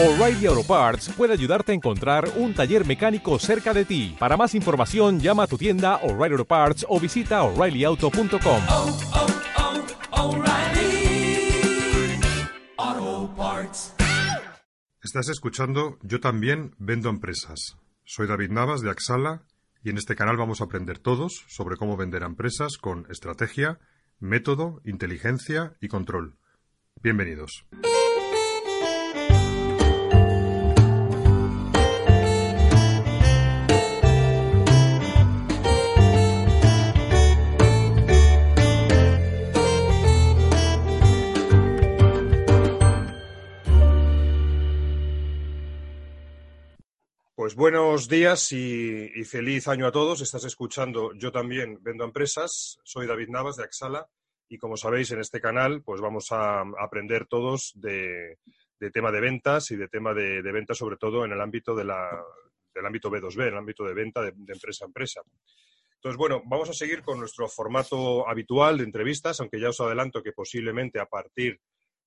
O'Reilly Auto Parts puede ayudarte a encontrar un taller mecánico cerca de ti. Para más información, llama a tu tienda O'Reilly Auto Parts o visita oreillyauto.com. oh, oh, Parts. Estás escuchando Yo también vendo empresas. Soy David Navas de Axala y en este canal vamos a aprender todos sobre cómo vender a empresas con estrategia, método, inteligencia y control. Bienvenidos. Pues buenos días y, feliz año a todos. Estás escuchando Yo también vendo empresas. Soy David Navas de Axala y como sabéis en este canal pues vamos a aprender todos de, de tema de ventas y de tema de, de ventas sobre todo en el ámbito de la, del ámbito B2B, en el ámbito de venta de, de empresa a empresa. Entonces, bueno, vamos a seguir con nuestro formato habitual de entrevistas, aunque ya os adelanto que posiblemente a partir de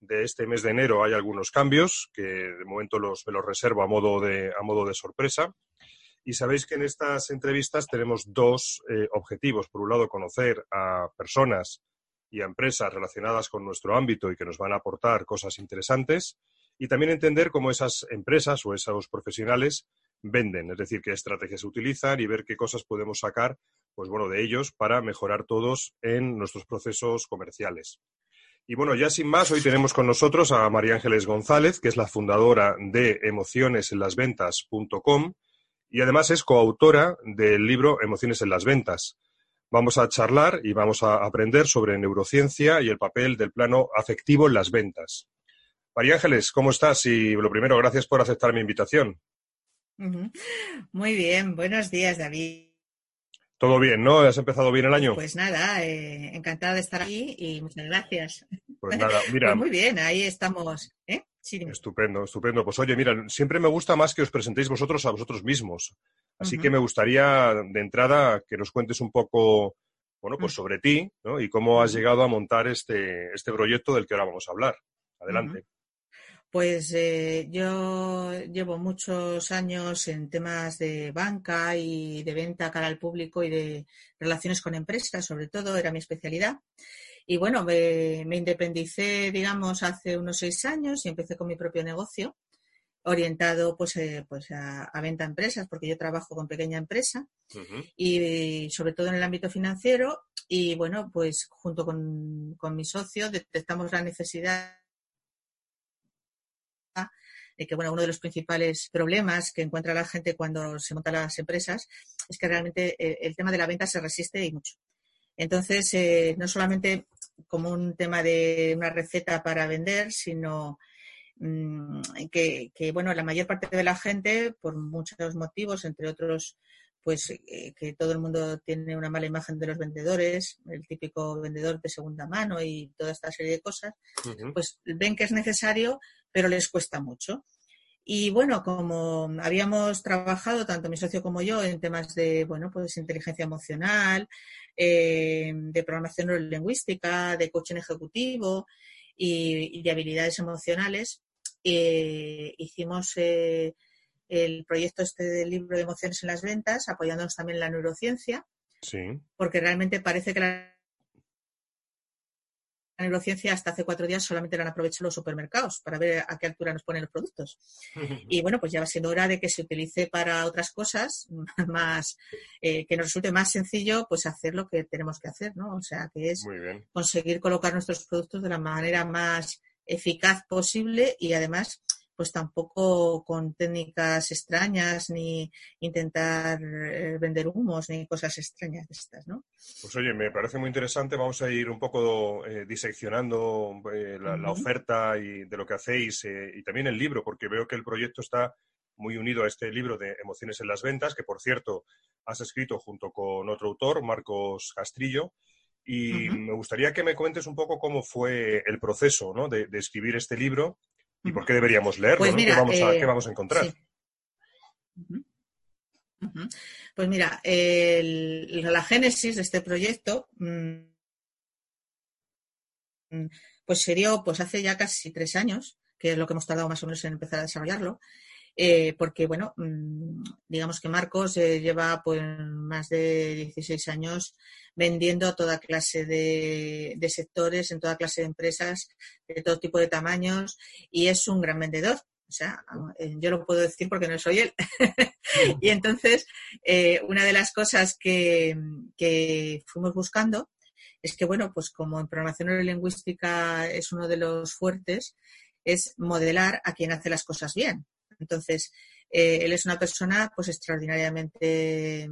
este mes de enero hay algunos cambios que de momento los, me los reservo a modo de, a modo de sorpresa. Y sabéis que en estas entrevistas tenemos dos eh, objetivos. Por un lado, conocer a personas y a empresas relacionadas con nuestro ámbito y que nos van a aportar cosas interesantes. Y también entender cómo esas empresas o esos profesionales venden, es decir, qué estrategias utilizan y ver qué cosas podemos sacar, pues bueno, de ellos para mejorar todos en nuestros procesos comerciales. Y bueno, ya sin más, hoy tenemos con nosotros a María Ángeles González, que es la fundadora de emocionesenlasventas.com y además es coautora del libro Emociones en las Ventas. Vamos a charlar y vamos a aprender sobre neurociencia y el papel del plano afectivo en las ventas. María Ángeles, ¿cómo estás? Y lo primero, gracias por aceptar mi invitación. Muy bien, buenos días, David. Todo bien, ¿no? ¿Has empezado bien el año? Pues nada, eh, encantada de estar aquí y muchas gracias. Pues nada, mira. Pues muy bien, ahí estamos. ¿eh? Sí. Estupendo, estupendo. Pues oye, mira, siempre me gusta más que os presentéis vosotros a vosotros mismos. Así que me gustaría, de entrada, que nos cuentes un poco, bueno, pues Mm. sobre ti, ¿no? Y cómo has llegado a montar este, este proyecto del que ahora vamos a hablar. Adelante. Pues eh, yo llevo muchos años en temas de banca y de venta cara al público y de relaciones con empresas, sobre todo, era mi especialidad. Y bueno, me, me independicé, digamos, hace unos seis años y empecé con mi propio negocio orientado pues, eh, pues a, a venta a empresas, porque yo trabajo con pequeña empresa y sobre todo en el ámbito financiero. Y bueno, pues junto con, con mi socio detectamos la necesidad de que bueno, uno de los principales problemas que encuentra la gente cuando se montan las empresas es que realmente eh, el tema de la venta se resiste y mucho. Entonces, eh, no solamente como un tema de una receta para vender, sino mm, que, que, bueno, la mayor parte de la gente, por muchos motivos, entre otros, pues eh, que todo el mundo tiene una mala imagen de los vendedores, el típico vendedor de segunda mano y toda esta serie de cosas, pues ven que es necesario, pero les cuesta mucho. Y bueno, como habíamos trabajado tanto mi socio como yo en temas de, bueno, pues inteligencia emocional, eh, de programación neurolingüística, de coaching ejecutivo y, y de habilidades emocionales, eh, hicimos eh, el proyecto este del libro de emociones en las ventas, apoyándonos también en la neurociencia, Sí. porque realmente parece que la la neurociencia hasta hace cuatro días solamente la han aprovechado los supermercados para ver a qué altura nos ponen los productos. Y bueno, pues ya va siendo hora de que se utilice para otras cosas más, eh, que nos resulte más sencillo pues hacer lo que tenemos que hacer, ¿no? O sea, que es conseguir colocar nuestros productos de la manera más eficaz posible y además pues tampoco con técnicas extrañas ni intentar eh, vender humos ni cosas extrañas de estas, ¿no? Pues oye, me parece muy interesante. Vamos a ir un poco eh, diseccionando eh, la, oferta y de lo que hacéis y también el libro, porque veo que el proyecto está muy unido a este libro de Emociones en las Ventas, que por cierto has escrito junto con otro autor, Marcos Castrillo. Y me gustaría que me cuentes un poco cómo fue el proceso ¿no? de, de escribir este libro y por qué deberíamos leerlo, Pues ¿Qué, vamos a, eh, qué vamos a encontrar? sí. Pues mira, el- la génesis de este proyecto mm, mm, pues se dio pues hace ya casi tres años, que es lo que hemos tardado más o menos en empezar a desarrollarlo. Eh, porque, bueno, mm, digamos que Marcos eh, lleva pues más de 16 años vendiendo a toda clase de, sectores, en toda clase de empresas, de todo tipo de tamaños, y es un gran vendedor. O sea, eh, yo lo puedo decir porque no soy él. y entonces, una de las cosas que, que fuimos buscando es que, bueno, pues como en programación neurolingüística es uno de los fuertes, es modelar a quien hace las cosas bien. Entonces, eh, él es una persona pues extraordinariamente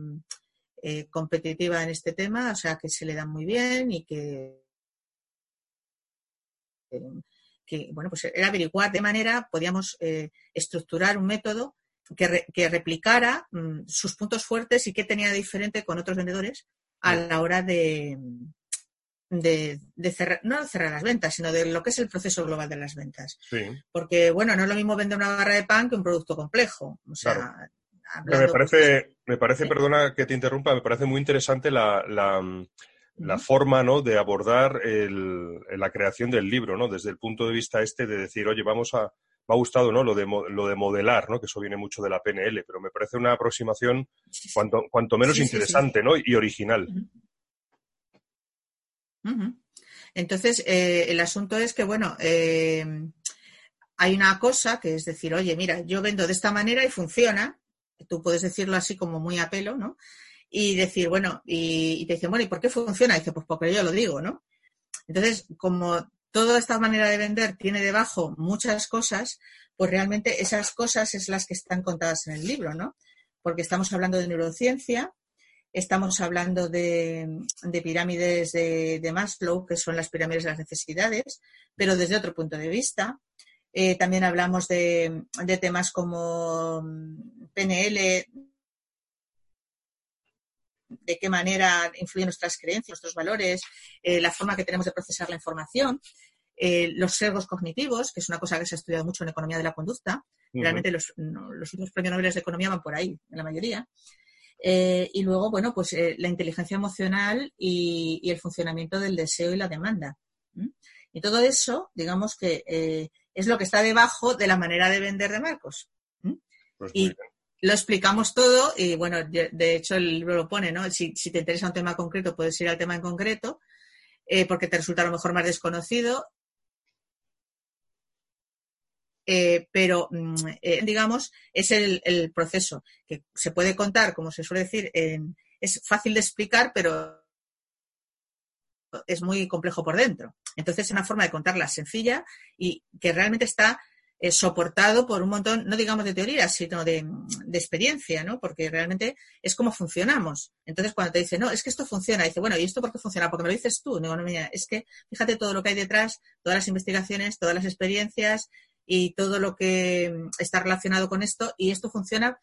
eh, competitiva en este tema, o sea, que se le da muy bien y que, bueno, pues era averiguar de manera, podíamos eh, estructurar un método que, replicara mm, sus puntos fuertes y qué tenía diferente con otros vendedores a la hora de, de, cerrar, no cerrar las ventas, sino de lo que es el proceso global de las ventas. Porque, bueno, no es lo mismo vender una barra de pan que un producto complejo. O sea, me parece, me parece perdona que te interrumpa, me parece muy interesante la, la, forma ¿no? de abordar el, la creación del libro, ¿no? Desde el punto de vista este de decir, oye, vamos a, me ha gustado ¿no? lo, de, lo de modelar, ¿no? que eso viene mucho de la PNL, pero me parece una aproximación cuanto, cuanto menos interesante ¿no? y original. Entonces, eh, el asunto es que, bueno, eh, hay una cosa que es decir, oye, mira, yo vendo de esta manera y funciona. Tú puedes decirlo así como muy a pelo, ¿no? Y decir, bueno, y, te dicen, bueno, ¿y por qué funciona? Dice, pues porque yo lo digo, ¿no? Entonces, como toda esta manera de vender tiene debajo muchas cosas, pues realmente esas cosas es las que están contadas en el libro, ¿no? Porque estamos hablando de neurociencia, Estamos hablando de, pirámides de, Maslow, que son las pirámides de las necesidades, pero desde otro punto de vista. Eh, también hablamos de, temas como mm, PNL, de qué manera influyen nuestras creencias, nuestros valores, eh, la forma que tenemos de procesar la información, eh, los sesgos cognitivos, que es una cosa que se ha estudiado mucho en economía de la conducta. Realmente los, los últimos premios Nobel de economía van por ahí, en la mayoría. Eh, y luego, bueno, pues eh, la inteligencia emocional y, el funcionamiento del deseo y la demanda. Y todo eso, digamos que eh, es lo que está debajo de la manera de vender de Marcos. Pues y lo explicamos todo y, bueno, de hecho el libro lo pone, ¿no? Si, si, te interesa un tema concreto, puedes ir al tema en concreto, porque te resulta a lo mejor más desconocido eh, pero mm, eh, digamos, es el, proceso que se puede contar, como se suele decir, es fácil de explicar, pero es muy complejo por dentro. Entonces, es una forma de contarla sencilla y que realmente está eh, soportado por un montón, no digamos de teoría, sino de, experiencia, ¿no? Porque realmente es como funcionamos. Entonces, cuando te dice, no, es que esto funciona, dice, bueno, ¿y esto por qué funciona? Porque me lo dices tú. No, no, es que fíjate todo lo que hay detrás, todas las investigaciones, todas las experiencias, y todo lo que mm, está relacionado con esto y esto funciona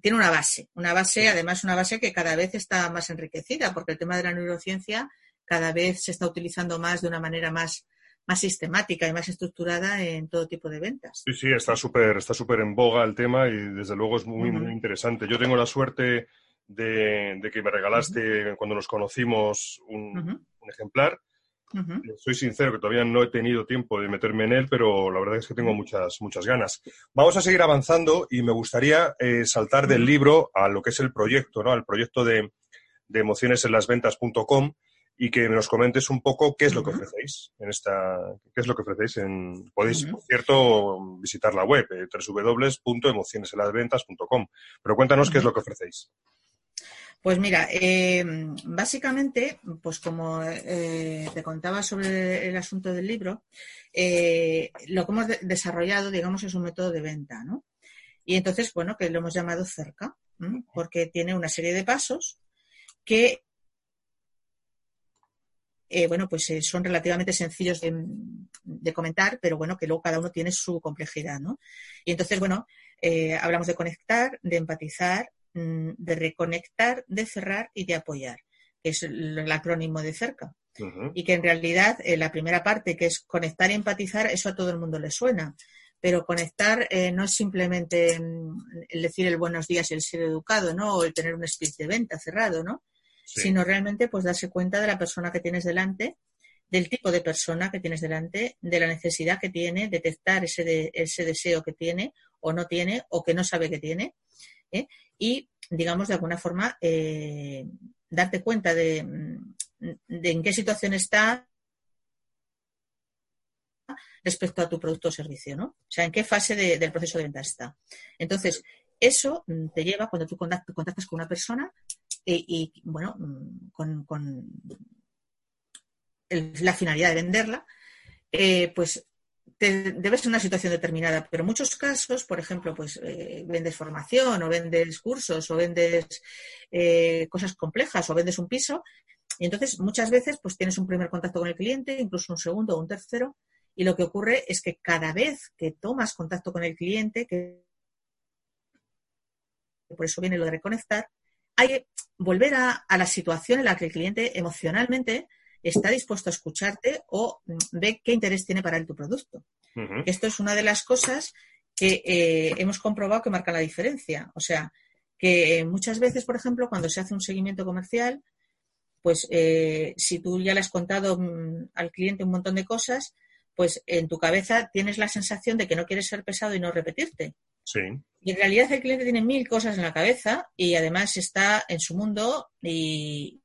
tiene una base, una base, además una base que cada vez está más enriquecida, porque el tema de la neurociencia cada vez se está utilizando más de una manera más, más sistemática y más estructurada en todo tipo de ventas. Sí, sí, está súper está súper en boga el tema y desde luego es muy, muy interesante. Yo tengo la suerte de, que me regalaste cuando nos conocimos un, un ejemplar soy sincero que todavía no he tenido tiempo de meterme en él, pero la verdad es que tengo muchas, muchas ganas. Vamos a seguir avanzando y me gustaría eh, saltar del libro a lo que es el proyecto, ¿no? Al proyecto de, de emociones en las ventas.com y que nos comentes un poco qué es lo que ofrecéis en esta, qué es lo que ofrecéis en, podéis, por cierto, visitar la web, eh, www.emocionesenlasventas.com. Pero cuéntanos qué es lo que ofrecéis. Pues mira, eh, básicamente, pues como eh, te contaba sobre el asunto del libro, eh, lo que hemos desarrollado, digamos, es un método de venta, ¿no? Y entonces, bueno, que lo hemos llamado cerca, porque tiene una serie de pasos que, bueno, pues son relativamente sencillos de, de, comentar, pero bueno, que luego cada uno tiene su complejidad, ¿no? Y entonces, bueno, hablamos de conectar, de empatizar, de reconectar, de cerrar y de apoyar, que es el, acrónimo de cerca. Y que en realidad eh, la primera parte, que es conectar y empatizar, eso a todo el mundo le suena. Pero conectar eh, no es simplemente mm, el decir el buenos días y el ser educado, ¿no? O el tener un speech de venta cerrado, ¿no? Sino realmente pues darse cuenta de la persona que tienes delante del tipo de persona que tienes delante, de la necesidad que tiene, detectar ese, de, ese deseo que tiene o no tiene o que no sabe que tiene. ¿Eh? Y, digamos, de alguna forma, eh, darte cuenta de, de, en qué situación está respecto a tu producto o servicio, ¿no? O sea, en qué fase de, del proceso de venta está. Entonces, eso te lleva cuando tú contactas con una persona y, y bueno, con, con la finalidad de venderla, eh, pues te, debe ser una situación determinada. Pero en muchos casos, por ejemplo, pues eh, vendes formación o vendes cursos o vendes eh, cosas complejas o vendes un piso. Y entonces muchas veces pues tienes un primer contacto con el cliente, incluso un segundo o un tercero, y lo que ocurre es que cada vez que tomas contacto con el cliente, que por eso viene lo de reconectar, hay que volver a, a la situación en la que el cliente emocionalmente está dispuesto a escucharte o mm, ve qué interés tiene para él tu producto. Esto es una de las cosas que eh, hemos comprobado que marca la diferencia. O sea, que eh, muchas veces, por ejemplo, cuando se hace un seguimiento comercial, pues eh, si tú ya le has contado mm, al cliente un montón de cosas, pues en tu cabeza tienes la sensación de que no quieres ser pesado y no repetirte. Sí. Y en realidad el cliente tiene mil cosas en la cabeza y además está en su mundo y,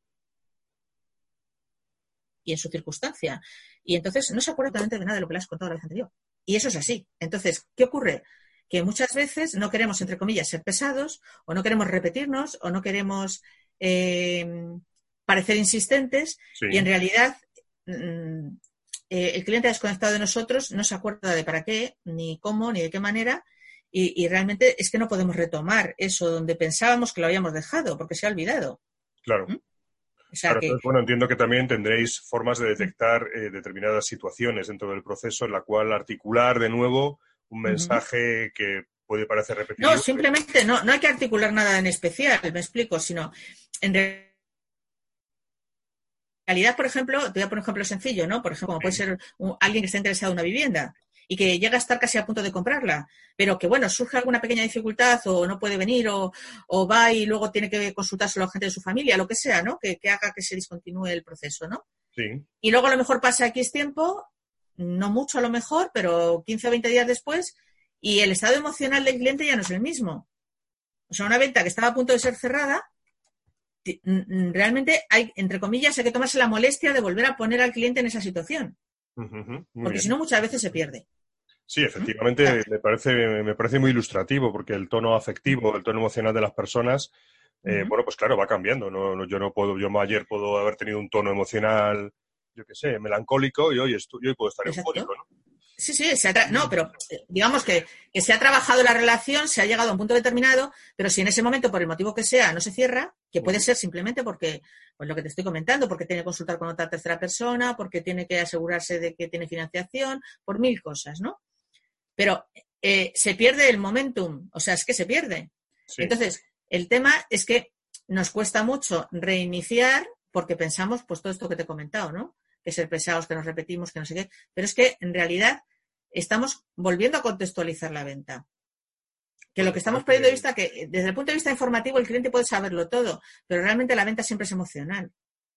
y en su circunstancia. Y entonces no se acuerda totalmente de nada de lo que le has contado la vez anterior. Y eso es así. Entonces, ¿qué ocurre? Que muchas veces no queremos, entre comillas, ser pesados, o no queremos repetirnos, o no queremos eh, parecer insistentes, Sí. y en realidad mm, eh, el cliente desconectado de nosotros no se acuerda de para qué, ni cómo, ni de qué manera, y, y realmente es que no podemos retomar eso donde pensábamos que lo habíamos dejado, porque se ha olvidado. Claro. ¿Mm? O sea Claro, que, entonces, bueno, entiendo que también tendréis formas de detectar eh, determinadas situaciones dentro del proceso en la cual articular de nuevo un mensaje que puede parecer repetitivo. No, simplemente no, no hay que articular nada en especial, me explico, sino en re- realidad, por ejemplo, te voy a poner un ejemplo sencillo, ¿no? Por ejemplo, como puede ser un- alguien que está interesado en una vivienda y que llega a estar casi a punto de comprarla, pero que, bueno, surge alguna pequeña dificultad o no puede venir o, o va y luego tiene que consultárselo a gente de su familia, lo que sea, ¿no? Que, que haga que se discontinúe el proceso, ¿no? Sí, Y luego a lo mejor pasa X tiempo, no mucho a lo mejor, pero 15 o 20 días después, y el estado emocional del cliente ya no es el mismo. O sea, una venta que estaba a punto de ser cerrada, realmente hay, entre comillas, hay que tomarse la molestia de volver a poner al cliente en esa situación, Porque si no muchas veces se pierde. Sí, efectivamente, me parece, me parece muy ilustrativo porque el tono afectivo, el tono emocional de las personas, eh, bueno, pues claro, va cambiando. No, no- yo no puedo, yo ayer puedo haber tenido un tono emocional, yo qué sé, melancólico y hoy, estu- y hoy puedo estar Exacto. eufórico, ¿no? Sí, sí, se ha tra- no, pero eh, digamos que, que se ha trabajado la relación, se ha llegado a un punto determinado, pero si en ese momento, por el motivo que sea, no se cierra, que puede ser simplemente porque, pues lo que te estoy comentando, porque tiene que consultar con otra tercera persona, porque tiene que asegurarse de que tiene financiación, por mil cosas, ¿no? Pero eh, se pierde el momentum, o sea, es que se pierde. Sí. Entonces, el tema es que nos cuesta mucho reiniciar porque pensamos, pues todo esto que te he comentado, ¿no? Que ser pesados, que nos repetimos, que no sé qué. Pero es que en realidad estamos volviendo a contextualizar la venta. Que lo que estamos perdiendo de vista, que eh, desde el punto de vista informativo el cliente puede saberlo todo, pero realmente la venta siempre es emocional.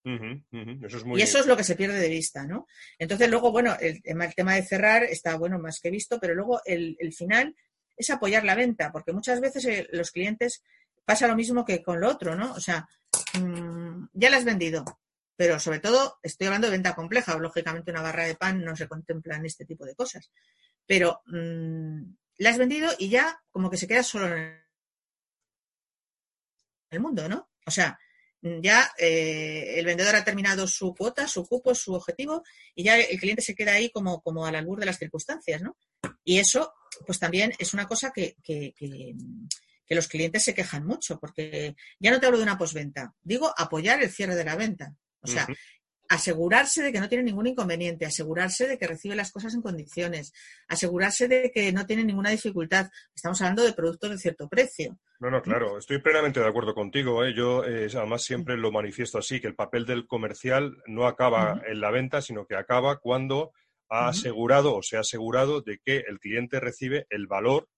Ujú, ujú, Eso es muy Y eso es lo que se pierde de vista, ¿no? Entonces, luego, bueno, el tema, el tema de cerrar está, bueno, más que visto, pero luego el, el final es apoyar la venta, porque muchas veces eh, los clientes pasa lo mismo que con lo otro, ¿no? O sea, mm, ya la has vendido, pero sobre todo estoy hablando de venta compleja, lógicamente una barra de pan no se contempla en este tipo de cosas, pero mm, la has vendido y ya como que se queda solo en el mundo, ¿no? O sea, ya eh, el vendedor ha terminado su cuota, su cupo, su objetivo, y ya el cliente se queda ahí como, como al albur de las circunstancias, ¿no? Y eso, pues también es una cosa que, que, que, los clientes se quejan mucho, porque ya no te hablo de una posventa, digo apoyar el cierre de la venta. O sea. Asegurarse de que no tiene ningún inconveniente, asegurarse de que recibe las cosas en condiciones, asegurarse de que no tiene ninguna dificultad. Estamos hablando de productos de cierto precio. No, no, claro, estoy plenamente de acuerdo contigo. ¿eh? Yo eh, además siempre lo manifiesto así, que el papel del comercial no acaba en la venta, sino que acaba cuando ha asegurado o se ha asegurado de que el cliente recibe el valor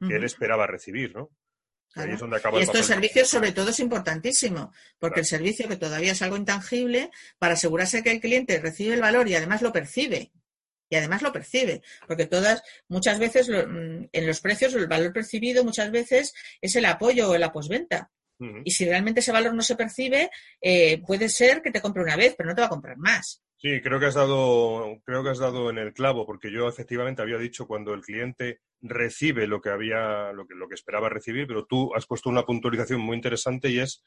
que él esperaba recibir, ¿no? Ahí Claro. es donde acaba Y esto de servicios, sobre todo, es importantísimo, porque Claro. el servicio, que todavía es algo intangible, para asegurarse que el cliente recibe el valor y además lo percibe. Y además lo percibe, porque todas, muchas veces, lo- mm, en los precios, el valor percibido muchas veces es el apoyo o la posventa. Y si realmente ese valor no se percibe, eh, puede ser que te compre una vez, pero no te va a comprar más. Sí, creo que has dado, creo que has dado en el clavo, porque yo efectivamente había dicho cuando el cliente recibe lo que había, lo que, lo que esperaba recibir, pero tú has puesto una puntualización muy interesante y es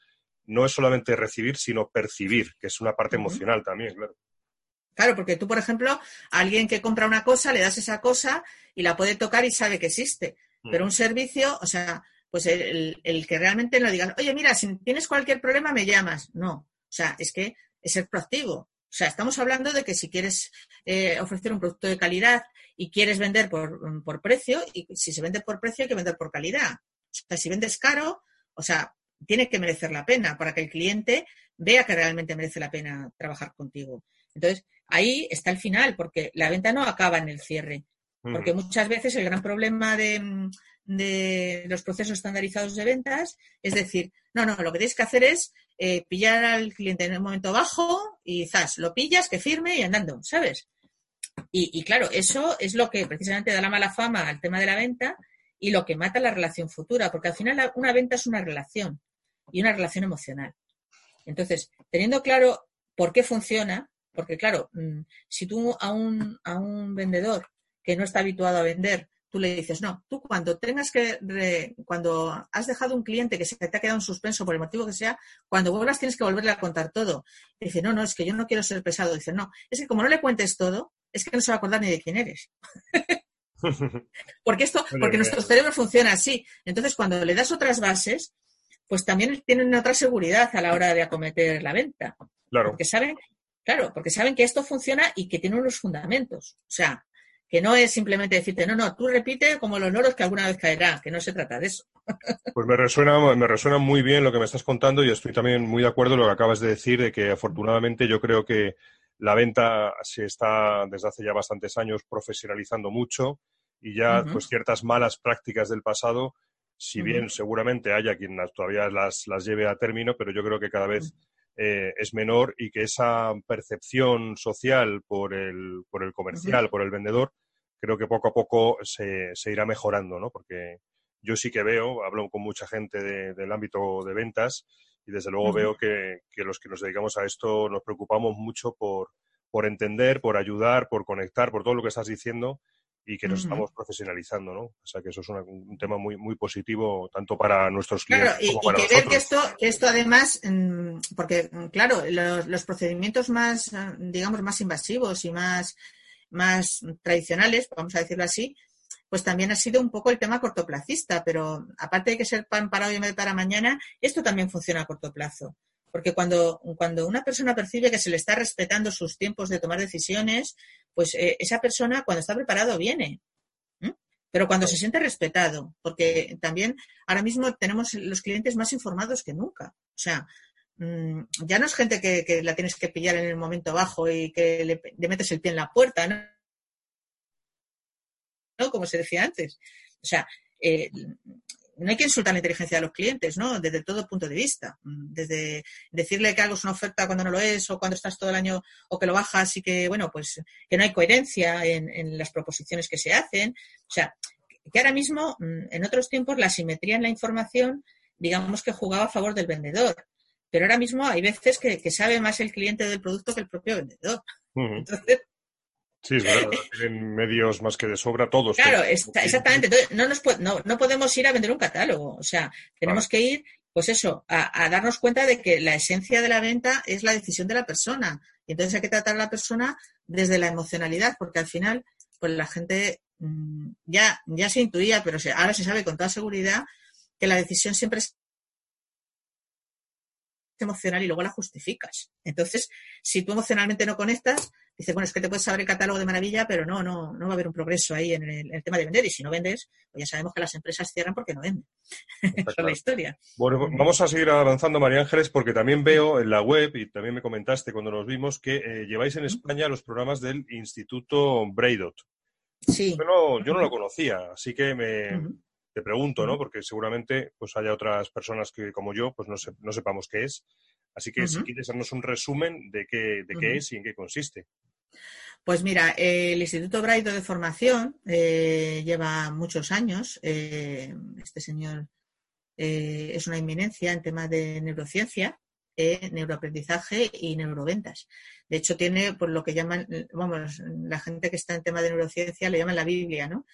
no es solamente recibir, sino percibir, que es una parte emocional también, claro. Claro, porque tú, por ejemplo, a alguien que compra una cosa, le das esa cosa y la puede tocar y sabe que existe. Pero un servicio, o sea, pues el, el- el que realmente no digas, oye, mira, si tienes cualquier problema, me llamas. No, o sea, es que es ser proactivo. O sea, estamos hablando de que si quieres eh, ofrecer un producto de calidad y quieres vender por, por precio, y si se vende por precio hay que vender por calidad. O sea, si vendes caro, o sea, tiene que merecer la pena para que el cliente vea que realmente merece la pena trabajar contigo. Entonces, ahí está el final, porque la venta no acaba en el cierre. Porque muchas veces el gran problema de, de los procesos estandarizados de ventas es decir, no, no, lo que tienes que hacer es eh, pillar al cliente en un momento bajo y zas, lo pillas, que firme y andando, ¿sabes? Y, y claro, eso es lo que precisamente da la mala fama al tema de la venta y lo que mata la relación futura, porque al final una venta es una relación y una relación emocional. Entonces, teniendo claro por qué funciona, porque claro, mm, si tú a un, a un vendedor que no está habituado a vender, tú le dices, no, tú cuando tengas que, re- cuando has dejado un cliente que se te ha quedado en suspenso por el motivo que sea, cuando vuelvas tienes que volverle a contar todo. Dice, no, no, es que yo no quiero ser pesado. Dice, no, es que como no le cuentes todo, es que no se va a acordar ni de quién eres. Porque esto, porque nuestro cerebro funciona así. Entonces, cuando le das otras bases, pues también tienen otra seguridad a la hora de acometer la venta. Claro. Porque saben, claro, porque saben que esto funciona y que tiene unos fundamentos. O sea, que no es simplemente decirte, no, no, tú repite como los loros que alguna vez caerá, que no se trata de eso. Pues me resuena, me resuena muy bien lo que me estás contando y estoy también muy de acuerdo en lo que acabas de decir, de que afortunadamente yo creo que la venta se está desde hace ya bastantes años profesionalizando mucho y ya pues ciertas malas prácticas del pasado, si bien seguramente haya quien las- todavía las, las lleve a término, pero yo creo que cada vez eh, es menor y que esa percepción social por el, por el comercial, por el vendedor, creo que poco a poco se, se irá mejorando, ¿no? Porque yo sí que veo, hablo con mucha gente de- del ámbito de ventas y desde luego Ujú. veo que, que los que nos dedicamos a esto nos preocupamos mucho por, por entender, por ayudar, por conectar, por todo lo que estás diciendo y que nos Ujú. estamos profesionalizando, ¿no? O sea que eso es una- un tema muy, muy positivo tanto para nuestros Claro, clientes y, como y para que ver nosotros. que esto, que esto además, mm, porque mm, claro, los, los procedimientos más, eh, digamos, más invasivos y más, más tradicionales, vamos a decirlo así, pues también ha sido un poco el tema cortoplacista, pero aparte de que ser pan para hoy vez de para mañana, esto también funciona a corto plazo. Porque cuando, cuando una persona percibe que se le está respetando sus tiempos de tomar decisiones, pues eh, esa persona cuando está preparado viene. Pero cuando se siente respetado, porque también ahora mismo tenemos los clientes más informados que nunca. O sea, mm, ya no es gente que, que la tienes que pillar en el momento bajo y que le, le metes el pie en la puerta, ¿no? ¿No? Como se decía antes. O sea, eh, no hay que insultar la inteligencia de los clientes, ¿no? Desde todo punto de vista. Desde decirle que algo es una oferta cuando no lo es, o cuando estás todo el año, o que lo bajas y que, bueno, pues que no hay coherencia en, en las proposiciones que se hacen. O sea, que ahora mismo, mm, en otros tiempos, la simetría en la información, digamos que jugaba a favor del vendedor. Pero ahora mismo hay veces que, que sabe más el cliente del producto que el propio vendedor. Entonces, Sí, es verdad. Tienen medios más que de sobra todos. Claro, está- exactamente. Entonces, no, nos, no, no podemos ir a vender un catálogo. O sea, tenemos que ir, pues eso, a, a darnos cuenta de que la esencia de la venta es la decisión de la persona. Y entonces hay que tratar a la persona desde la emocionalidad, porque al final, pues la gente mm, ya, ya se intuía, pero se- ahora se sabe con toda seguridad que la decisión siempre es emocional y luego la justificas. Entonces, si tú emocionalmente no conectas, dices, bueno, es que te puedes saber el catálogo de maravilla, pero no, no, no va a haber un progreso ahí en el, en el tema de vender. Y si no vendes, pues ya sabemos que las empresas cierran porque no venden. Esa es la historia. Bueno, vamos a seguir avanzando, María Ángeles, porque también veo en la web, y también me comentaste cuando nos vimos, que eh, lleváis en España los programas del Instituto Braidot. Sí. Yo no, yo no lo conocía, así que me, te te pregunto, ¿no? Porque seguramente pues haya otras personas que, como yo, pues no, no sepamos qué es. Así que si quieres darnos un resumen de qué, de qué es y en qué consiste. Pues mira, el Instituto Braido de Formación eh, lleva muchos años. Eh, este señor eh, es una inminencia en temas de neurociencia, neuroaprendizaje y neuroventas. De hecho, tiene por lo que llaman, vamos, la gente que está en tema de neurociencia le llaman la Biblia, ¿no?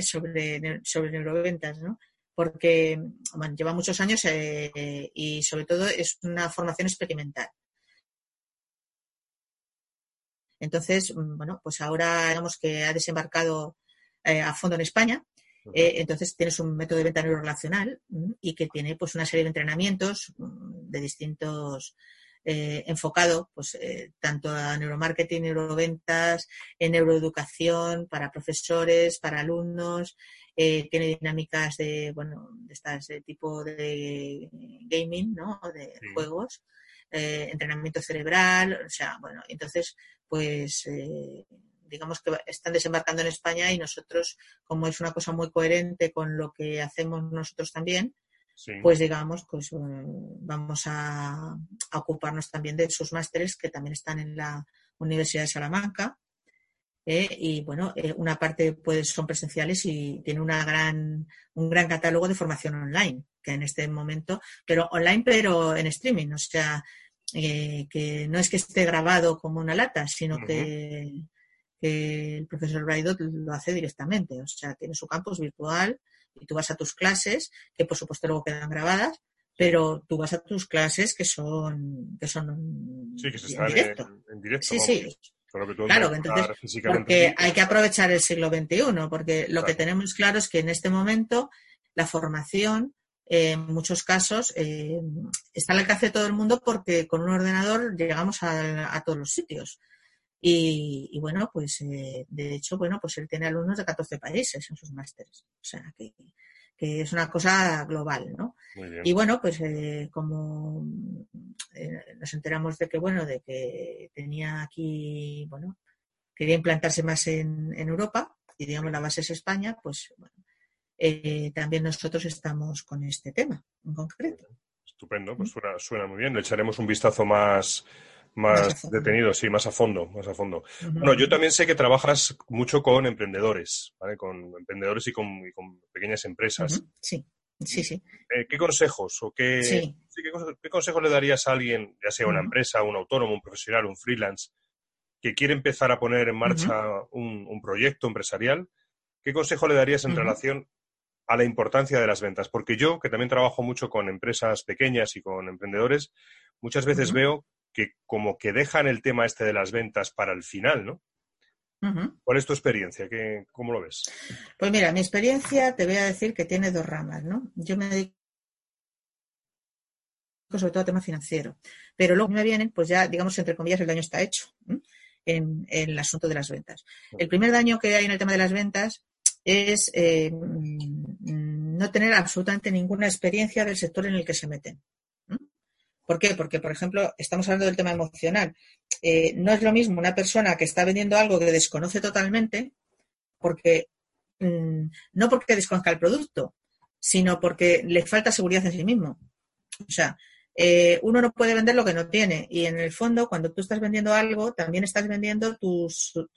sobre, sobre neuroventas, ¿no? Porque lleva muchos años y sobre todo es una formación experimental. Entonces, mm, bueno, pues ahora digamos que ha desembarcado eh, a fondo en España. Eh, entonces tienes un método de venta neurorelacional mm, y que tiene pues una serie de entrenamientos mm, de distintos eh, enfocado pues tanto a neuromarketing, neuroventas, en neuroeducación para profesores, para alumnos, tiene dinámicas de bueno de estas de tipo de gaming, ¿no? De juegos. entrenamiento cerebral, o sea, bueno, entonces pues eh, digamos que están desembarcando en España y nosotros, como es una cosa muy coherente con lo que hacemos nosotros también, pues digamos, pues eh, vamos a, ocuparnos también de sus másteres que también están en la Universidad de Salamanca. Eh, y bueno, una parte pues son presenciales y tiene una gran, un gran catálogo de formación online, que en este momento, pero online pero en streaming, o sea, eh, que no es que esté grabado como una lata, sino que, el profesor Braidot lo hace directamente. O sea, tiene su campus virtual y tú vas a tus clases, que por supuesto luego quedan grabadas, pero tú vas a tus clases que son que son sí, que se en directo. En, directo sí, sí. Claro, entonces, porque hay que aprovechar el siglo XXI, porque lo que tenemos claro es que en este momento la formación en muchos casos eh, está al alcance de todo el mundo porque con un ordenador llegamos a, todos los sitios. Y, bueno, pues eh, de hecho, bueno, pues él tiene alumnos de 14 países en sus másteres. O sea, que, es una cosa global, ¿no? Y bueno, pues eh, como nos enteramos de que, bueno, de que tenía aquí, bueno, quería implantarse más en, en Europa y digamos la base es España, pues bueno, eh, también nosotros estamos con este tema en concreto. Estupendo, pues suena, muy bien. Le echaremos un vistazo más, más, detenido, sí, más a fondo, más a fondo. Bueno, yo también sé que trabajas mucho con emprendedores, ¿vale? Con emprendedores y con, pequeñas empresas. Sí, sí, sí. Eh, ¿Qué consejos o qué, qué, consejos le darías a alguien, ya sea una empresa, un autónomo, un profesional, un freelance, que quiere empezar a poner en marcha un, un proyecto empresarial? ¿Qué consejo le darías en relación a la importancia de las ventas, porque yo, que también trabajo mucho con empresas pequeñas y con emprendedores, muchas veces veo que como que dejan el tema este de las ventas para el final, ¿no? ¿Cuál es tu experiencia? ¿Qué, ¿Cómo lo ves? Pues mira, mi experiencia te voy a decir que tiene dos ramas, ¿no? Yo me dedico sobre todo al tema financiero, pero luego me vienen, pues ya, digamos, entre comillas, el daño está hecho en, en, el asunto de las ventas. El primer daño que hay en el tema de las ventas es eh, mm, no tener absolutamente ninguna experiencia del sector en el que se meten. ¿Por qué? Porque, por ejemplo, estamos hablando del tema emocional. Eh, no es lo mismo una persona que está vendiendo algo que desconoce totalmente, porque mm, no porque desconozca el producto, sino porque le falta seguridad en sí mismo. O sea, eh, uno no puede vender lo que no tiene. Y en el fondo, cuando tú estás vendiendo algo, también estás vendiendo tu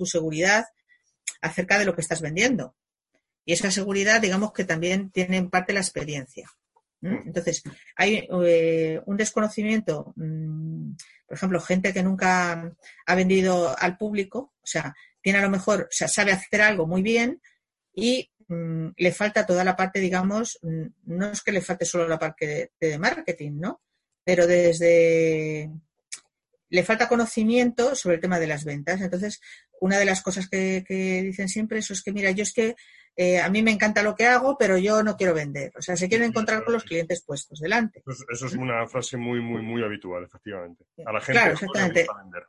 seguridad acerca de lo que estás vendiendo. Y esa seguridad, digamos que también tiene en parte la experiencia. Entonces, hay eh, un desconocimiento, mm, por ejemplo, gente que nunca ha vendido al público, o sea, tiene a lo mejor, o sea, sabe hacer algo muy bien y mm, le falta toda la parte, digamos, mm, no es que le falte solo la parte de, marketing, ¿no? Pero desde le falta conocimiento sobre el tema de las ventas. Entonces, una de las cosas que, que dicen siempre eso es que, mira, yo es que eh, a mí me encanta lo que hago, pero yo no quiero vender. O sea, se quiere encontrar con los clientes puestos delante. Eso, es una frase muy, muy, muy habitual, efectivamente. A la gente claro, exactamente. vender.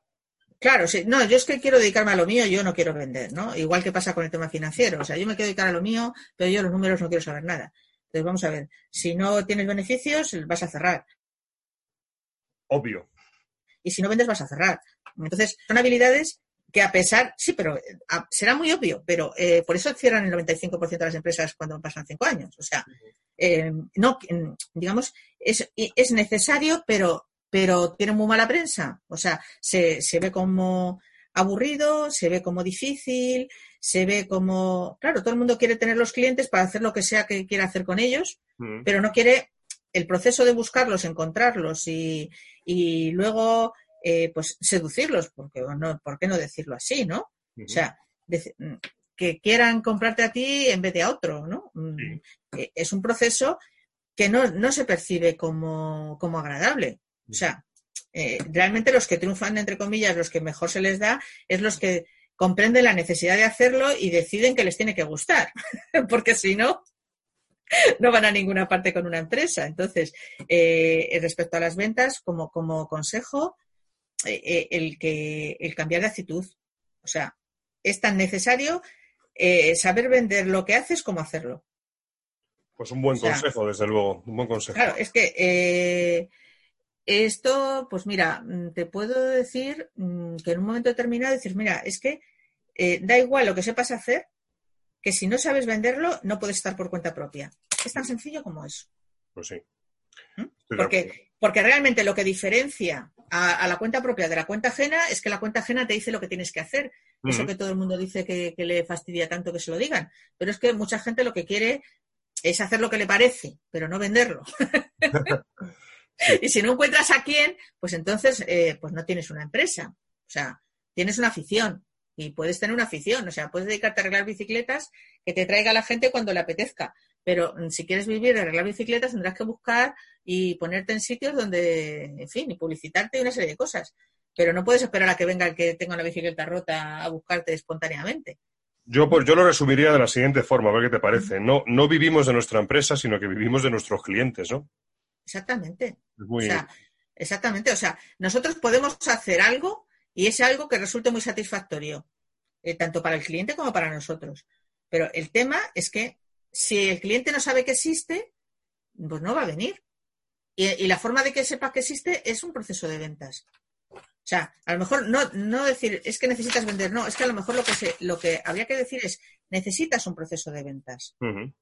Claro, sí. No, yo es que quiero dedicarme a lo mío, yo no quiero vender, ¿no? Igual que pasa con el tema financiero. O sea, yo me quiero dedicar a lo mío, pero yo los números no quiero saber nada. Entonces, vamos a ver. Si no tienes beneficios, vas a cerrar. Obvio. Y si no vendes, vas a cerrar. Entonces, son habilidades que a pesar, sí, pero eh, a- será muy obvio, pero eh, por eso cierran el 95% de las empresas cuando pasan cinco años. O sea, eh, no, digamos, es, es necesario, pero, pero tiene muy mala prensa. O sea, se, se ve como aburrido, se ve como difícil, se ve como, claro, todo el mundo quiere tener los clientes para hacer lo que sea que quiera hacer con ellos, Mm. pero no quiere el proceso de buscarlos, encontrarlos y, y luego eh, pues seducirlos, porque no, ¿por qué no decirlo así, no? O sea, mm, que quieran comprarte a ti en vez de a otro, ¿no? Mm, Sí. eh, Es un proceso que no, no se percibe como, como agradable. O sea, eh, realmente los que triunfan, entre comillas, los que mejor se les da, es los que comprenden la necesidad de hacerlo y deciden que les tiene que gustar. Porque si no, no van a ninguna parte con una empresa. Entonces, eh, respecto a las ventas, como, como consejo, eh, eh, el, que, el cambiar de actitud. O sea, es tan necesario eh, saber vender lo que haces como hacerlo. Pues un buen O sea, consejo, desde luego, un buen consejo. Claro, es que eh, esto, pues mira, mm, te puedo decir mm, que en un momento determinado decir, mira, es que eh, da igual lo que sepas hacer, que si no sabes venderlo, no puedes estar por cuenta propia. Es tan sencillo como eso. Pues sí. ¿Mm? Porque, porque realmente lo que diferencia a, a la cuenta propia de la cuenta ajena es que la cuenta ajena te dice lo que tienes que hacer. Eso que todo el mundo dice que, que le fastidia tanto que se lo digan. Pero es que mucha gente lo que quiere es hacer lo que le parece, pero no venderlo. y si no encuentras a quién, pues entonces eh, pues no tienes una empresa. O sea, tienes una afición. Y puedes tener una afición. O sea, puedes dedicarte a arreglar bicicletas que te traiga la gente cuando le apetezca. Pero mm, si quieres vivir de arreglar bicicletas, tendrás que buscar y ponerte en sitios donde, en fin, y publicitarte y una serie de cosas. Pero no puedes esperar a que venga el que tenga una bicicleta rota a buscarte espontáneamente. Yo, pues, yo lo resumiría de la siguiente forma, a ver qué te parece. No, no vivimos de nuestra empresa, sino que vivimos de nuestros clientes, ¿no? Exactamente. Muy... O sea, exactamente. O sea, nosotros podemos hacer algo y es algo que resulte muy satisfactorio, eh, tanto para el cliente como para nosotros. Pero el tema es que si el cliente no sabe que existe, pues no va a venir. Y, y la forma de que sepa que existe es un proceso de ventas. O sea, a lo mejor no, no decir es que necesitas vender, no, es que a lo mejor lo que, se, lo que habría que decir es necesitas un proceso de ventas. Ujú.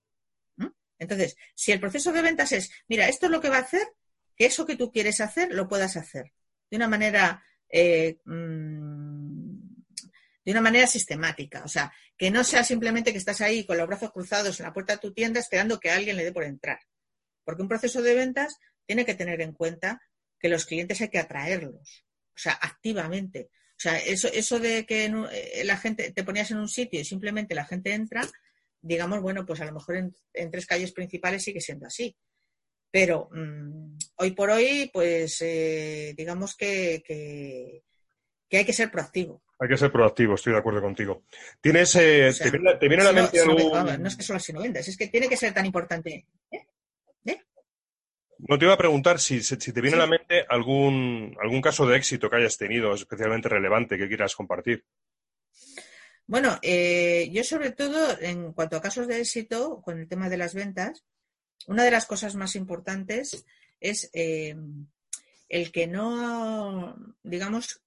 Entonces, si el proceso de ventas es, mira, esto es lo que va a hacer, que eso que tú quieres hacer lo puedas hacer de una manera eh, mm, de una manera sistemática. O sea, que no sea simplemente que estás ahí con los brazos cruzados en la puerta de tu tienda esperando que alguien le dé por entrar. Porque un proceso de ventas tiene que tener en cuenta que los clientes hay que atraerlos, o sea, activamente. O sea, eso, eso de que eh, la gente te ponías en un sitio y simplemente la gente entra, digamos, bueno, pues a lo mejor en, en tres calles principales sigue siendo así. Pero mm, hoy por hoy, pues eh, digamos que, que, que hay que ser proactivo. Hay que ser proactivo, estoy de acuerdo contigo. ¿Tienes, eh, O sea, te, viene, te viene a la mente si no, algún... vamos, no es que solo si no vendas, es que tiene que ser tan importante. No te iba a preguntar si, si te viene Sí. a la mente algún, algún caso de éxito que hayas tenido especialmente relevante que quieras compartir. Bueno, eh, yo sobre todo en cuanto a casos de éxito con el tema de las ventas, una de las cosas más importantes es eh, el que no, digamos,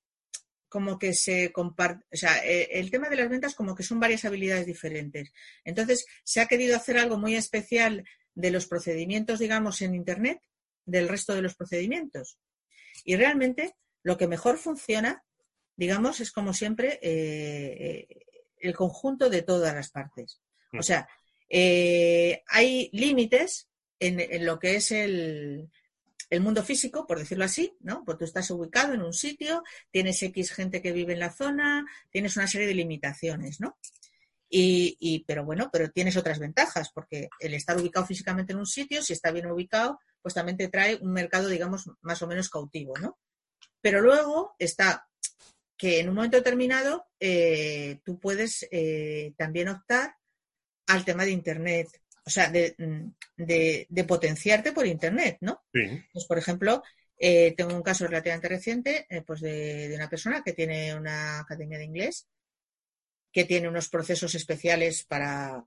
como que se comparte, o sea, eh, el tema de las ventas como que son varias habilidades diferentes. Entonces, se ha querido hacer algo muy especial de los procedimientos, digamos, en Internet, del resto de los procedimientos. Y realmente lo que mejor funciona, digamos, es como siempre eh, eh, el conjunto de todas las partes. O sea, eh, hay límites en, en lo que es el, el mundo físico, por decirlo así, ¿no? Pues tú estás ubicado en un sitio, tienes X gente que vive en la zona, tienes una serie de limitaciones, ¿no? Y, y, pero bueno, pero tienes otras ventajas, porque el estar ubicado físicamente en un sitio, si está bien ubicado, pues también te trae un mercado, digamos, más o menos cautivo, ¿no? Pero luego está que en un momento determinado eh, tú puedes eh, también optar al tema de Internet, o sea, de, de, de potenciarte por Internet, ¿no? Sí. Pues, por ejemplo, eh, tengo un caso relativamente reciente eh, pues de, de, una persona que tiene una academia de inglés, que tiene unos procesos especiales para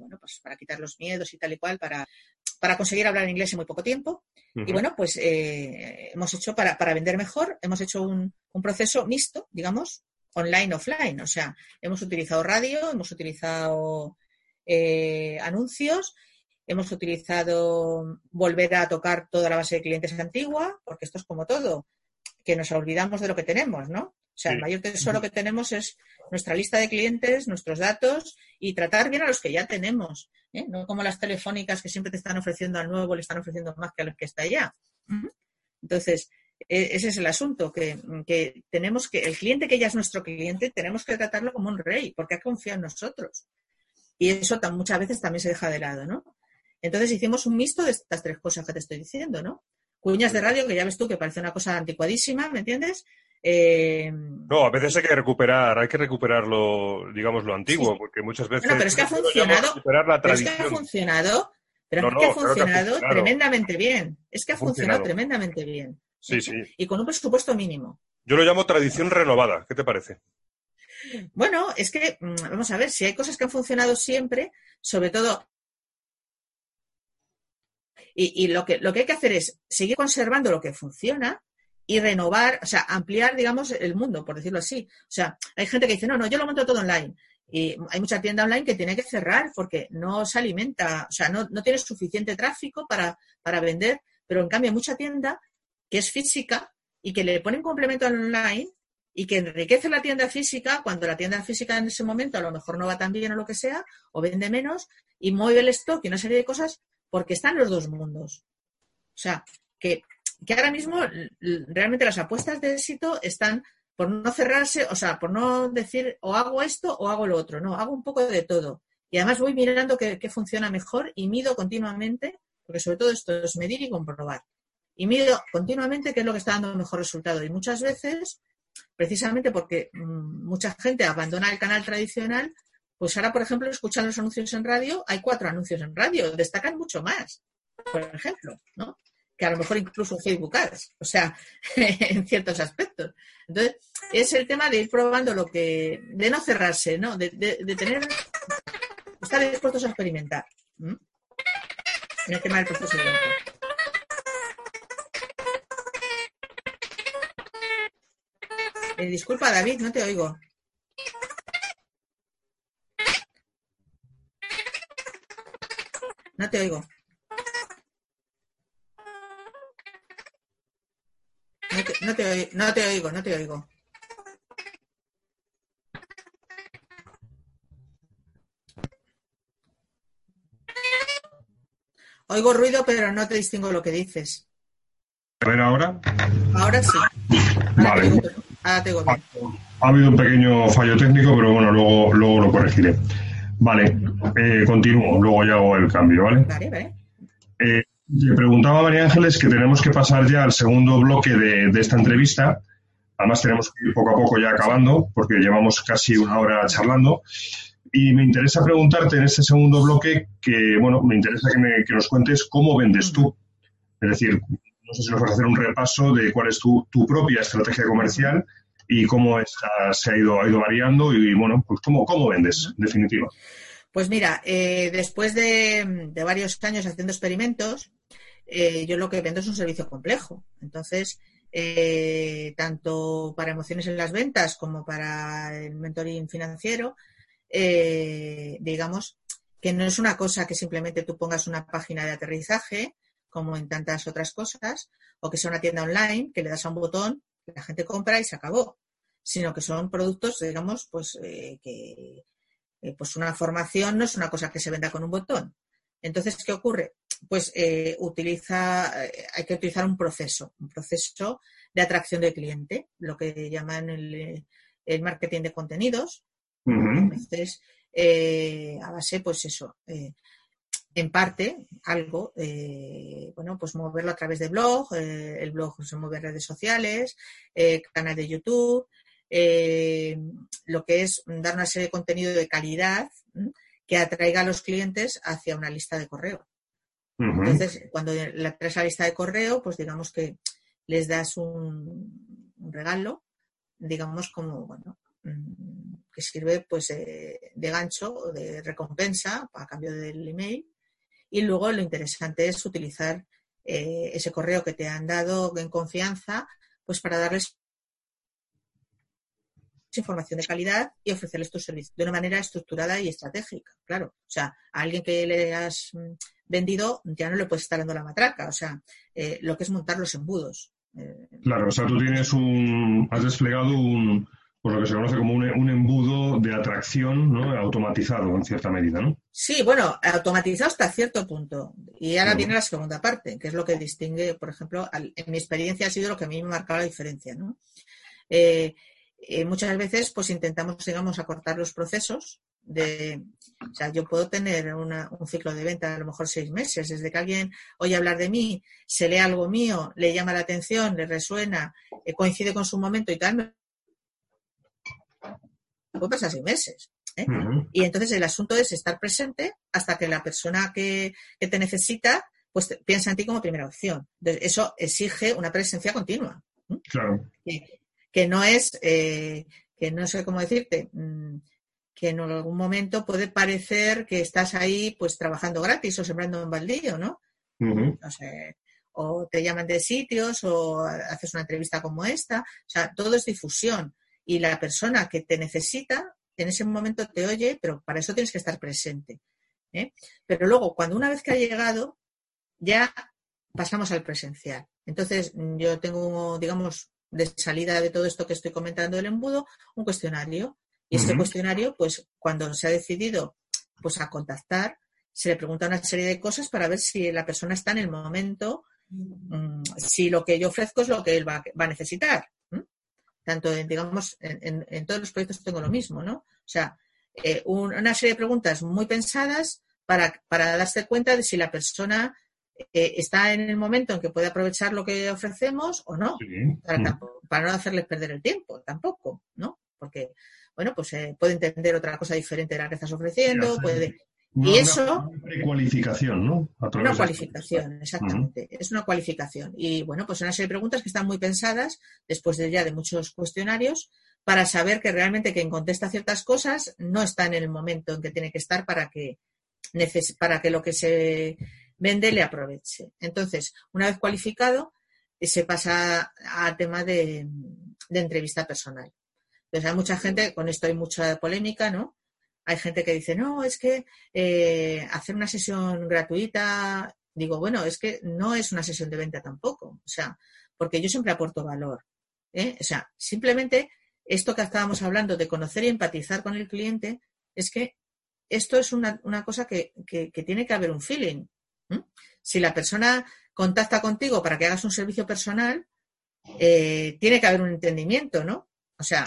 bueno, pues para quitar los miedos y tal y cual, para, para conseguir hablar inglés en muy poco tiempo. Y bueno, pues eh, hemos hecho, para, para vender mejor, hemos hecho un, un proceso mixto, digamos, online, offline. O sea, hemos utilizado radio, hemos utilizado eh, anuncios, hemos utilizado volver a tocar toda la base de clientes antigua, porque esto es como todo, que nos olvidamos de lo que tenemos, ¿no? O sea, el mayor tesoro que tenemos es nuestra lista de clientes, nuestros datos y tratar bien a los que ya tenemos, ¿eh? no como las telefónicas que siempre te están ofreciendo al nuevo, le están ofreciendo más que a los que está allá. Entonces, ese es el asunto, que, que tenemos que, el cliente que ya es nuestro cliente, tenemos que tratarlo como un rey, porque ha confiado en nosotros. Y eso tan- muchas veces también se deja de lado, ¿no? Entonces hicimos un mixto de estas tres cosas que te estoy diciendo, ¿no? Cuñas de radio, que ya ves tú que parece una cosa anticuadísima, ¿me entiendes? Eh, No, a veces hay que recuperar, hay que recuperar lo, digamos, lo antiguo, Sí. porque muchas veces Bueno, pero es que ha funcionado. recuperar la Pero es que ha funcionado, pero No, es no, que ha claro que ha funcionado tremendamente bien. Es que ha Ha funcionado funcionado. tremendamente bien. Sí, sí. Y con un presupuesto mínimo. Yo lo llamo tradición renovada. ¿Qué te parece? Bueno, es que, mm, vamos a ver, si hay cosas que han funcionado siempre, sobre todo. Y, y lo, que, lo que hay que hacer es seguir conservando lo que funciona y renovar, o sea, ampliar, digamos, el mundo, por decirlo así. O sea, hay gente que dice, no, no, yo lo monto todo online. Y hay mucha tienda online que tiene que cerrar porque no se alimenta, o sea, no, no tiene suficiente tráfico para, para vender, pero en cambio hay mucha tienda que es física y que le ponen complemento al online y que enriquece la tienda física cuando la tienda física en ese momento a lo mejor no va tan bien o lo que sea, o vende menos, y mueve el stock y una serie de cosas porque están los dos mundos. O sea, que, que ahora mismo realmente las apuestas de éxito están por no cerrarse, o sea, por no decir o hago esto o hago lo otro, no, hago un poco de todo. Y además voy mirando qué funciona mejor y mido continuamente, porque sobre todo esto es medir y comprobar. Y mido continuamente qué es lo que está dando mejor resultado. Y muchas veces precisamente porque mm, mucha gente abandona el canal tradicional, pues ahora, por ejemplo, escuchan los anuncios en radio, hay cuatro anuncios en radio, destacan mucho más, por ejemplo, ¿no? Que a lo mejor incluso Facebook Ads, o sea, en ciertos aspectos. Entonces, es el tema de ir probando lo que, de no cerrarse, ¿no? De, de- tener, estar dispuestos a experimentar. ¿m? En el tema proceso de Eh, disculpa, David, no te oigo. No te oigo. No te, no te no te oigo, no te oigo. Oigo ruido, pero no te distingo lo que dices. A ver ahora. Ahora sí. Ahora Vale. Oigo bien. Ha habido un pequeño fallo técnico, pero bueno, luego, luego lo corregiré. Vale, eh, continúo, luego ya hago el cambio, ¿vale? Vale, vale. Eh, le preguntaba a María Ángeles que tenemos que pasar ya al segundo bloque de, de esta entrevista. Además, tenemos que ir poco a poco ya acabando, porque llevamos casi una hora charlando. Y me interesa preguntarte en este segundo bloque que, bueno, me interesa que, me- que nos cuentes cómo vendes tú. Es decir, no sé si nos vas a hacer un repaso de cuál es tu, tu propia estrategia comercial y cómo esta se ha ido, ha ido variando y, bueno, pues cómo, cómo vendes, en definitiva. Pues mira, eh, después de, de varios años haciendo experimentos, eh, yo lo que vendo es un servicio complejo. Entonces, eh, tanto para emociones en las ventas como para el mentoring financiero, eh, digamos que no es una cosa que simplemente tú pongas una página de aterrizaje, como en tantas otras cosas, o que sea una tienda online que le das a un botón, la gente compra y se acabó, sino que son productos, digamos, pues eh, que eh, pues una formación no es una cosa que se venda con un botón. Entonces, ¿qué ocurre? Pues eh, utiliza, hay que utilizar un proceso, un proceso de atracción del cliente, lo que llaman el, el marketing de contenidos. Entonces, a base, pues eso, eh, en parte, algo, eh, bueno, pues moverlo a través de blog, eh, el blog se mueve en redes sociales, eh, canal de YouTube, eh, lo que es dar una serie de contenido de calidad ¿m? que atraiga a los clientes hacia una lista de correo. Entonces, cuando le traes a la lista de correo, pues digamos que les das un, un regalo, digamos como, bueno, mm, que sirve pues eh, de gancho o de recompensa a cambio del email. Y luego lo interesante es utilizar eh, ese correo que te han dado en confianza, pues para darles información de calidad y ofrecerles tu servicio de una manera estructurada y estratégica, claro. O sea, a alguien que le has mm, vendido ya no le puedes estar dando la matraca, o sea, eh, lo que es montar los embudos. Eh, claro, o sea, tú tienes un, has desplegado un, pues lo que se conoce como un, un, embudo de atracción ¿no? automatizado en cierta medida, ¿no? Sí, bueno, automatizado hasta cierto punto. Y ahora viene la segunda parte, que es lo que distingue, por ejemplo, al, en mi experiencia ha sido lo que a mí me ha marcado la diferencia, ¿no? Eh, eh, muchas veces pues intentamos, digamos, acortar los procesos de, o sea, yo puedo tener una, un ciclo de venta a lo mejor seis meses, desde que alguien oye hablar de mí, se lee algo mío, le llama la atención, le resuena, eh, coincide con su momento y tal, puede pasar seis meses. ¿Eh? Uh -huh. Y entonces el asunto es estar presente hasta que la persona que, que te necesita pues te, piensa en ti como primera opción. Entonces, eso exige una presencia continua. ¿eh? Claro. Que, que no es, eh, que no sé cómo decirte, mmm, que en algún momento puede parecer que estás ahí pues trabajando gratis o sembrando en baldío, ¿no? Uh -huh. No sé, o te llaman de sitios o haces una entrevista como esta, o sea, todo es difusión y la persona que te necesita en ese momento te oye, pero para eso tienes que estar presente. ¿eh? Pero luego, cuando una vez que ha llegado, ya pasamos al presencial. Entonces, yo tengo, digamos, de salida de todo esto que estoy comentando del embudo, un cuestionario. Y este uh -huh. cuestionario, pues cuando se ha decidido pues, a contactar, se le pregunta una serie de cosas para ver si la persona está en el momento, mmm, si lo que yo ofrezco es lo que él va, va a necesitar. ¿Mm? Tanto, en, digamos, en, en, en, todos los proyectos tengo lo mismo, ¿no? O sea, eh, un, una serie de preguntas muy pensadas para, para darse cuenta de si la persona eh, está en el momento en que puede aprovechar lo que ofrecemos o no, sí. para, para, no hacerles perder el tiempo tampoco, ¿no? Porque, bueno, pues eh, puede entender otra cosa diferente de la que estás ofreciendo, puede... Una, y eso... Una precualificación, ¿no? Una cualificación, exactamente. Uh -huh. Es una cualificación. Y, bueno, pues una serie de preguntas que están muy pensadas después de ya de muchos cuestionarios para saber que realmente quien contesta ciertas cosas no está en el momento en que tiene que estar para que, para que lo que se vende le aproveche. Entonces, una vez cualificado, eh, se pasa al tema de, de entrevista personal. Entonces, hay mucha gente, con esto hay mucha polémica, ¿no? Hay gente que dice, no, es que eh, hacer una sesión gratuita, digo, bueno, es que no es una sesión de venta tampoco, o sea, porque yo siempre aporto valor. ¿eh? O sea, simplemente esto que estábamos hablando de conocer y empatizar con el cliente, es que esto es una, una cosa que, que, tiene que haber un feeling. Si la persona contacta contigo para que hagas un servicio personal, eh, tiene que haber un entendimiento, ¿no? O sea,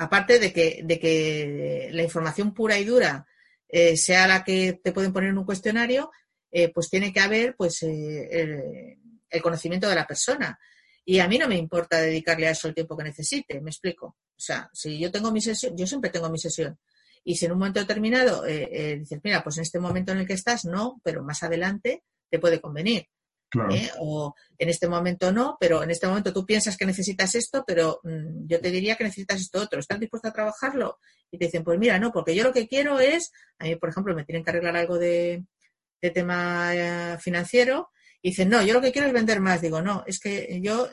aparte de que, de que la información pura y dura eh, sea la que te pueden poner en un cuestionario, eh, pues tiene que haber pues eh, el, el, conocimiento de la persona. Y a mí no me importa dedicarle a eso el tiempo que necesite, me explico. O sea, si yo tengo mi sesión, yo siempre tengo mi sesión. Y si en un momento determinado eh, dices, mira, pues en este momento en el que estás, no, pero más adelante te puede convenir. Claro. ¿eh? O en este momento no, pero en este momento tú piensas que necesitas esto, pero mmm, yo te diría que necesitas esto otro. ¿Estás dispuesto a trabajarlo? Y te dicen, pues mira, no, porque yo lo que quiero es, a mí, por ejemplo, me tienen que arreglar algo de, de tema eh, financiero, y dicen, no, yo lo que quiero es vender más. Digo, no, es que yo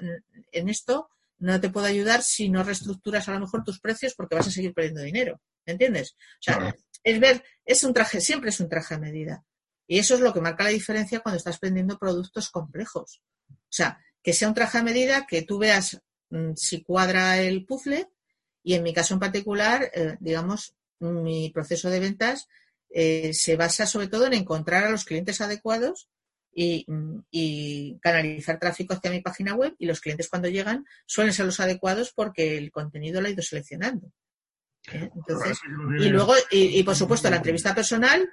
en esto no te puedo ayudar si no reestructuras a lo mejor tus precios porque vas a seguir perdiendo dinero. ¿Me entiendes? O sea, claro. es ver, es un traje, siempre es un traje a medida. Y eso es lo que marca la diferencia cuando estás vendiendo productos complejos. O sea, que sea un traje a medida, que tú veas mmm, si cuadra el puzzle y en mi caso en particular, eh, digamos, mi proceso de ventas eh, se basa sobre todo en encontrar a los clientes adecuados y, y, canalizar tráfico hacia mi página web y los clientes cuando llegan suelen ser los adecuados porque el contenido lo he ido seleccionando. ¿Eh? Entonces, y luego, y, y por supuesto, la entrevista personal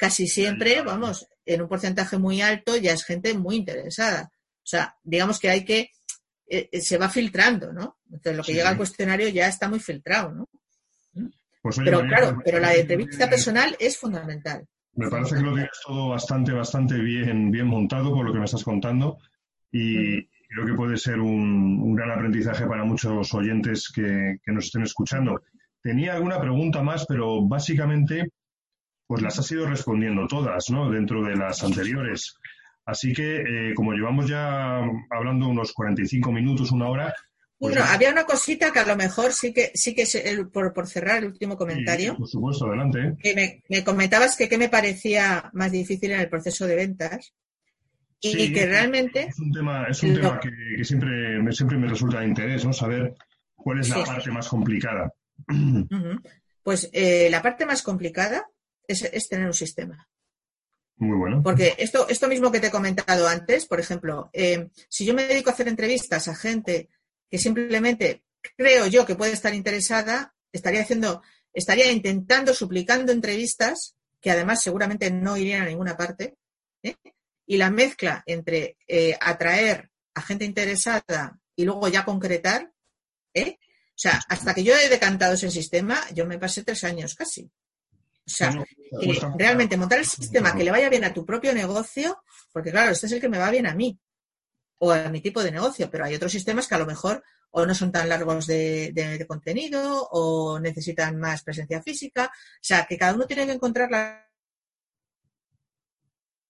casi siempre, vamos, en un porcentaje muy alto ya es gente muy interesada. O sea, digamos que hay que, eh, se va filtrando, ¿no? Entonces, lo que sí. llega al cuestionario ya está muy filtrado, ¿no? Pues, oye, pero María, claro, pero la entrevista personal es fundamental. Me parece que lo tienes todo bastante, bastante bien, bien montado por lo que me estás contando y creo que puede ser un, un gran aprendizaje para muchos oyentes que, que nos estén escuchando. tenía alguna pregunta más, pero básicamente pues las has ido respondiendo todas, ¿no? Dentro de las anteriores. Así que, eh, como llevamos ya hablando unos 45 minutos, una hora. Pues bueno, había una cosita que a lo mejor sí que, sí que por, por cerrar el último comentario. por supuesto, adelante. Que me, comentabas que qué me parecía más difícil en el proceso de ventas. Y, que realmente. Es un tema, es un tema que, siempre, siempre me resulta de interés, ¿no? Saber cuál es la parte más complicada. Pues eh, la parte más complicada es, tener un sistema. Muy bueno. Porque esto, esto mismo que te he comentado antes, por ejemplo, eh, si yo me dedico a hacer entrevistas a gente que simplemente creo yo que puede estar interesada, estaría haciendo, estaría intentando, suplicando entrevistas que además seguramente no irían a ninguna parte. ¿eh? Y la mezcla entre eh, atraer a gente interesada y luego ya concretar, o sea, hasta que yo he decantado ese sistema, yo me pasé tres años casi. O sea, realmente montar el sistema que le vaya bien a tu propio negocio, porque claro, este es el que me va bien a mí o a mi tipo de negocio, pero hay otros sistemas que a lo mejor o no son tan largos de, contenido o necesitan más presencia física. O sea, que cada uno tiene que encontrar la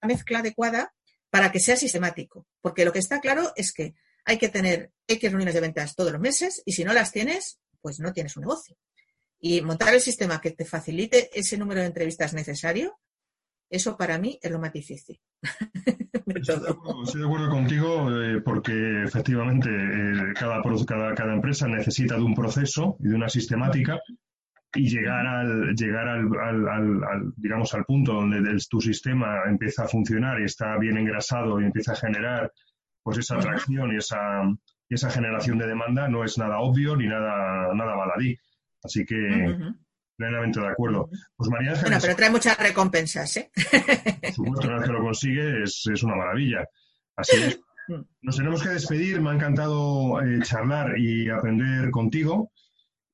mezcla adecuada para que sea sistemático. Porque lo que está claro es que hay que tener X reuniones de ventas todos los meses y si no las tienes, pues no tienes un negocio. Y montar el sistema que te facilite ese número de entrevistas necesario, eso para mí es lo más difícil. Estoy de acuerdo contigo eh, porque efectivamente eh, cada, cada, empresa necesita de un proceso y de una sistemática y llegar al llegar al, digamos al punto donde tu sistema empieza a funcionar y está bien engrasado y empieza a generar pues esa atracción y esa y esa generación de demanda no es nada obvio ni nada nada baladí Así que plenamente de acuerdo. Pues María Bueno, pero trae muchas recompensas, ¿eh? Por supuesto, una vez que lo consigue es, una maravilla. Así es. Mm. Nos tenemos que despedir. Me ha encantado eh, charlar y aprender contigo.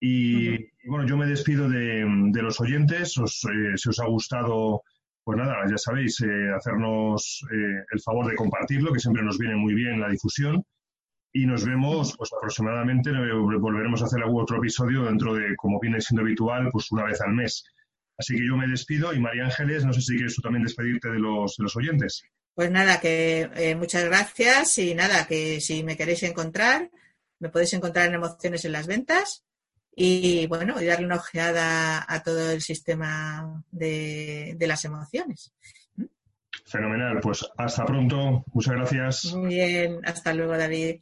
Y, bueno, yo me despido de, los oyentes. Os, eh, si os ha gustado, pues nada, ya sabéis, eh, hacernos el favor de compartirlo, que siempre nos viene muy bien la difusión y nos vemos pues aproximadamente, eh, volveremos a hacer algún otro episodio dentro de, como viene siendo habitual, pues una vez al mes. Así que yo me despido y María Ángeles, no sé si quieres tú también despedirte de los, de los oyentes. Pues nada, que eh, muchas gracias y nada, que si me queréis encontrar, me podéis encontrar en Emociones en las Ventas y bueno, y darle una ojeada a todo el sistema de, de las emociones. Fenomenal, pues hasta pronto, muchas gracias. Muy bien, hasta luego David.